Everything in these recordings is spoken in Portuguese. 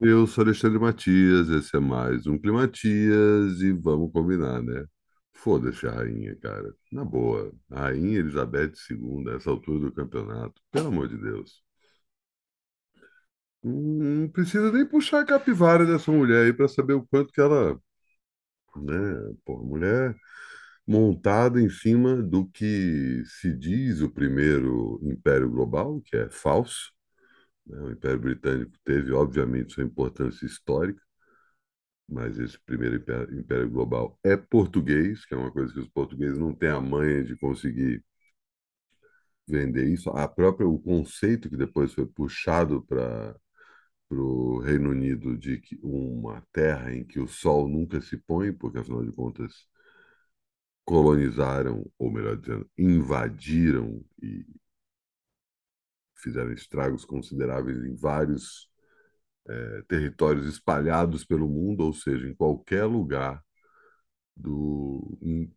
Eu sou Alexandre Matias, esse é mais um Climatias e vamos combinar, né? Foda-se a rainha, cara. Na boa. A rainha Elizabeth II, essa altura do campeonato. Pelo amor de Deus. Não precisa nem puxar a capivara dessa mulher aí para saber o quanto que ela, né? Pô, mulher montada em cima do que se diz o primeiro império global, que é falso. Né? O Império Britânico teve, obviamente, sua importância histórica mas esse primeiro império, global é português, que é uma coisa que os portugueses não têm a manha de conseguir vender isso. A própria o conceito que depois foi puxado para o Reino Unido de que uma terra em que o sol nunca se põe, porque afinal de contas colonizaram, ou melhor dizendo, invadiram e fizeram estragos consideráveis em vários eh, territórios espalhados pelo mundo, ou seja, em qualquer lugar do em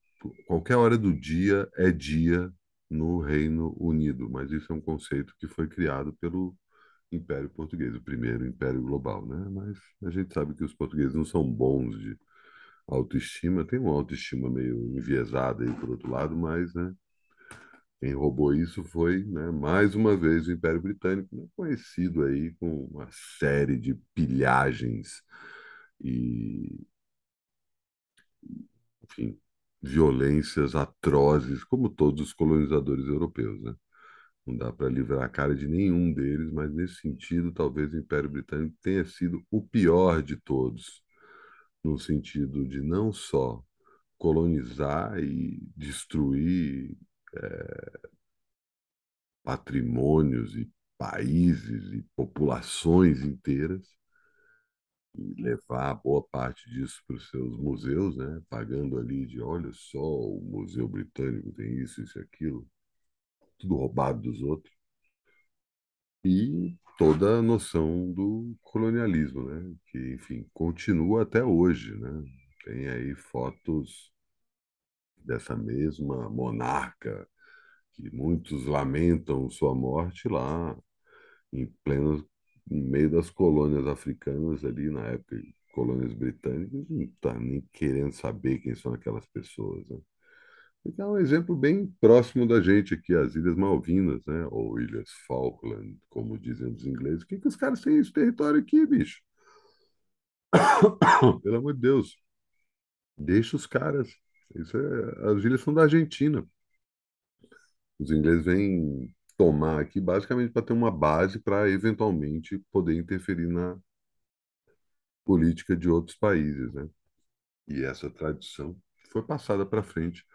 qualquer hora do dia é dia no Reino Unido, mas isso é um conceito que foi criado pelo Império Português, o primeiro império global, né? Mas a gente sabe que os portugueses não são bons de autoestima, tem uma autoestima meio enviesada aí por outro lado, mas, né? Quem roubou isso foi, né, mais uma vez o Império Britânico, né, conhecido aí com uma série de pilhagens e enfim, violências atrozes, como todos os colonizadores europeus, né? Não dá para livrar a cara de nenhum deles, mas nesse sentido, talvez o Império Britânico tenha sido o pior de todos, no sentido de não só colonizar e destruir patrimônios e países e populações inteiras, e levar boa parte disso para os seus museus, né? Pagando ali de, olha só, o Museu Britânico tem isso, isso e aquilo, tudo roubado dos outros. E toda a noção do colonialismo, né? Que, enfim, continua até hoje, né? Tem aí fotos dessa mesma monarca que muitos lamentam sua morte lá em pleno no meio das colônias africanas ali na época, colônias britânicas, não está nem querendo saber quem são aquelas pessoas, né? Então, é um exemplo bem próximo da gente aqui, as Ilhas Malvinas, né? Ou Ilhas Falkland, como dizem os ingleses. O que que os caras têm esse território aqui, bicho? Pelo amor de Deus, deixa os caras. Isso é... As ilhas são da Argentina. Os ingleses vêm tomar aqui basicamente para ter uma base para eventualmente poder interferir na política de outros países, né? E essa tradição foi passada para frente.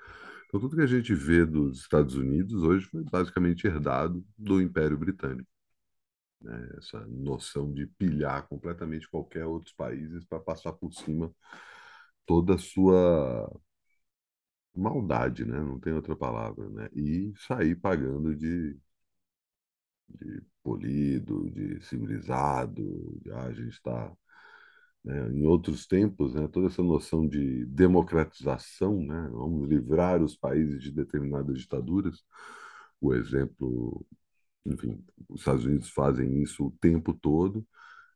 Então, tudo que a gente vê dos Estados Unidos hoje foi basicamente herdado do Império Britânico. Né? Essa noção de pilhar completamente qualquer outros países para passar por cima toda a sua maldade, né? Não tem outra palavra, né? E sair pagando de, de polido, de civilizado, de ah, a gente está né? Em outros tempos, né, toda essa noção de democratização, né, vamos livrar os países de determinadas ditaduras. O exemplo, enfim, os Estados Unidos fazem isso o tempo todo.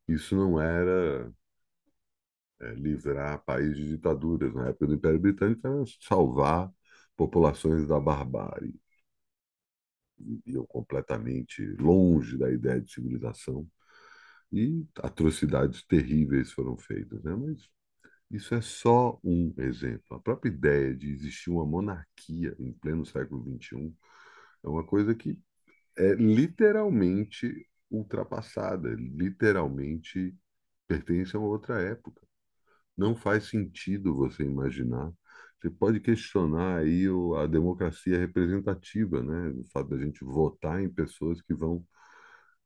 Isso não era é, livrar países de ditaduras. Na época do Império Britânico, era salvar populações da barbárie. Viviam completamente longe da ideia de civilização e atrocidades terríveis foram feitas, né? Mas Isso é só um exemplo. A própria ideia de existir uma monarquia em pleno século XXI é uma coisa que é literalmente ultrapassada, literalmente pertence a uma outra época. Não faz sentido você imaginar. Você pode questionar aí o- a democracia representativa, né? O fato da gente votar em pessoas que vão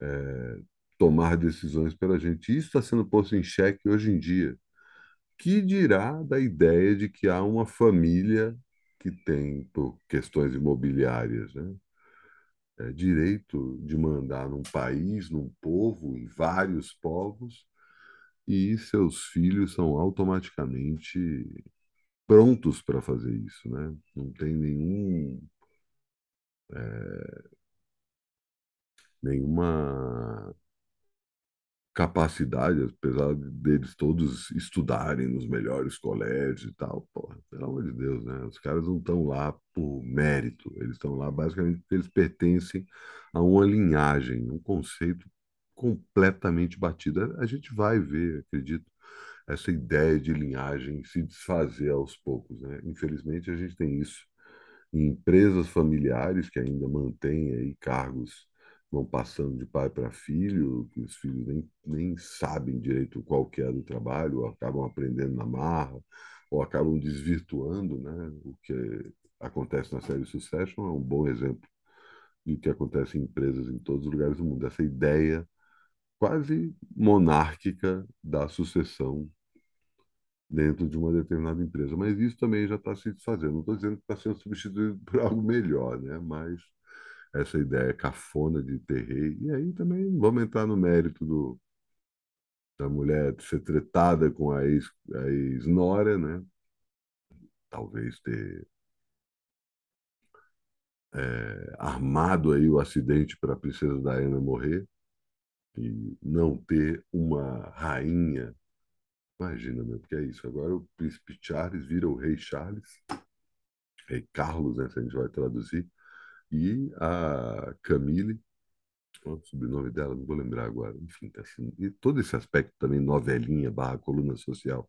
é, tomar decisões pela gente. Isso está sendo posto em xeque hoje em dia. Que dirá da ideia de que há uma família que tem, por questões imobiliárias, né, é, direito de mandar num país, num povo, em vários povos, e seus filhos são automaticamente prontos para fazer isso, né? Não tem nenhum, nenhuma capacidade, apesar deles todos estudarem nos melhores colégios e tal, porra, pelo amor de Deus, né? Os caras não estão lá por mérito, eles estão lá basicamente porque eles pertencem a uma linhagem, um conceito completamente batido. A gente vai ver, acredito, essa ideia de linhagem se desfazer aos poucos, né? Infelizmente a gente tem isso em empresas familiares que ainda mantêm aí cargos vão passando de pai para filho, que os filhos nem, nem sabem direito qual que é do trabalho, ou acabam aprendendo na marra, ou acabam desvirtuando, né? O que acontece na série Succession é um bom exemplo do que acontece em empresas em todos os lugares do mundo. Essa ideia quase monárquica da sucessão dentro de uma determinada empresa. Mas isso também já está se desfazendo. Não estou dizendo que está sendo substituído por algo melhor, né? mas essa ideia cafona de ter rei. E aí também vamos entrar no mérito do, da mulher ser tretada com a ex-nora, ex né? talvez ter é, armado aí o acidente para a princesa Diana morrer e não ter uma rainha Imagina, meu, porque é isso. Agora o príncipe Charles vira o rei Charles, rei Carlos, né, se a gente vai traduzir, e a Camille, o sobrenome dela, não vou lembrar agora, enfim, tá assim, e todo esse aspecto também, novelinha, barra coluna social.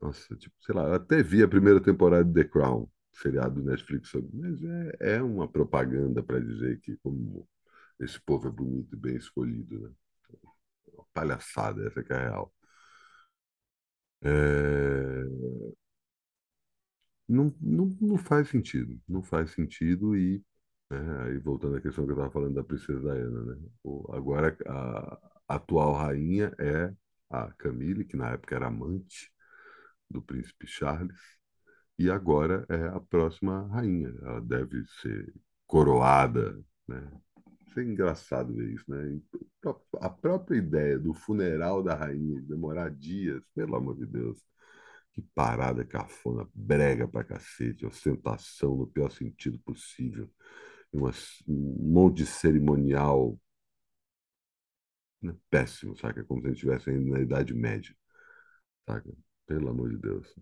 Nossa, tipo, sei lá, até vi a primeira temporada de The Crown, seriado do Netflix, mas é, é uma propaganda para dizer que como esse povo é bonito e bem escolhido, né? Palhaçada, essa que é a real. É... Não, não, não faz sentido, não faz sentido e né, aí voltando à questão que eu estava falando da princesa Diana, né? O, agora a, atual rainha é a Camille, que na época era amante do príncipe Charles, e agora é a próxima rainha. Ela deve ser coroada, né? Isso é engraçado ver isso, né? A própria ideia do funeral da rainha demorar dias, pelo amor de Deus, que parada cafona, brega pra cacete, ostentação no pior sentido possível, uma, um monte de cerimonial né? péssimo, saca? Como se a gente estivesse ainda na Idade Média, saca? Pelo amor de Deus.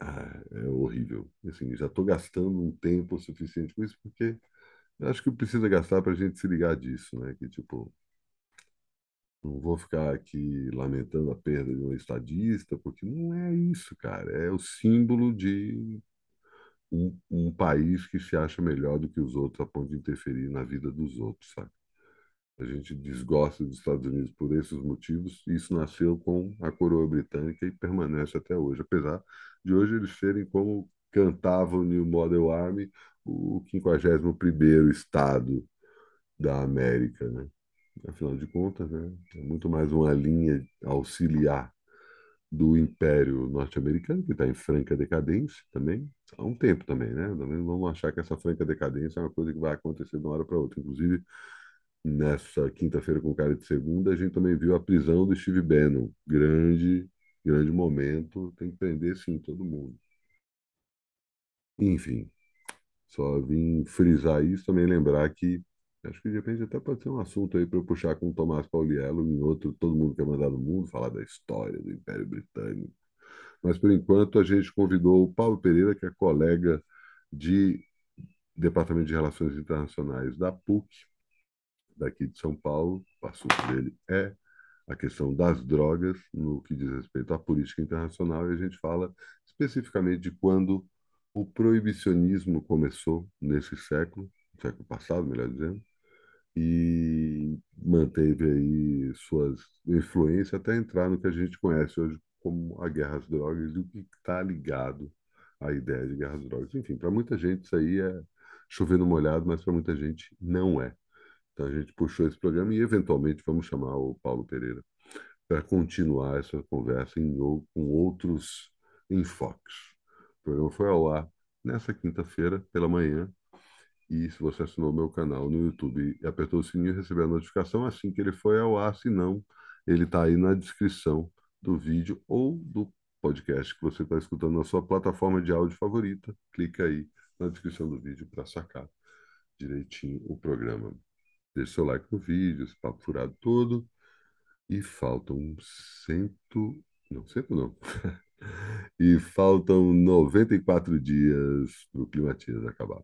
Ah, é horrível. Assim, já estou gastando um tempo suficiente com isso, porque eu acho que precisa gastar para a gente se ligar disso, né? Que tipo, não vou ficar aqui lamentando a perda de um estadista, porque não é isso, cara. É o símbolo de um, um país que se acha melhor do que os outros a ponto de interferir na vida dos outros, sabe? A gente desgosta dos Estados Unidos por esses motivos. Isso nasceu com a coroa britânica e permanece até hoje, apesar de hoje eles serem como cantavam o New Model Army, o 51º estado da América, né? Afinal de contas, né? É muito mais uma linha auxiliar do Império Norte-Americano, que está em franca decadência também, há um tempo também, né? Também vamos achar que essa franca decadência é uma coisa que vai acontecer de uma hora para outra. Inclusive, nessa quinta-feira com cara de segunda, a gente também viu a prisão do Steve Bannon. Grande, grande momento. Tem que prender, sim, todo mundo. Enfim, só vim frisar isso, também lembrar que acho que de repente até pode ser um assunto aí para eu puxar com o Tomás Pauliello em outro, todo mundo quer mandar no mundo, falar da história do Império Britânico. Mas por enquanto a gente convidou o Paulo Pereira, que é colega de Departamento de Relações Internacionais da PUC, daqui de São Paulo. O assunto dele é a questão das drogas no que diz respeito à política internacional e a gente fala especificamente de quando o proibicionismo começou nesse século, século passado, melhor dizendo, e manteve aí suas influências até entrar no que a gente conhece hoje como a guerra às drogas e o que está ligado à ideia de guerra às drogas. Enfim, para muita gente isso aí é chover no molhado, mas para muita gente não é. Então a gente puxou esse programa e eventualmente vamos chamar o Paulo Pereira para continuar essa conversa em, com outros enfoques. O programa foi ao ar nessa quinta-feira, pela manhã. E se você assinou meu canal no YouTube e apertou o sininho, recebeu a notificação assim que ele foi ao ar. Se não, ele está aí na descrição do vídeo ou do podcast que você está escutando na sua plataforma de áudio favorita. Clica aí na descrição do vídeo para sacar direitinho o programa. Deixe seu like no vídeo, esse papo furado todo. E faltam cento. Não, cento não. E faltam 94 dias para o Climatias acabar.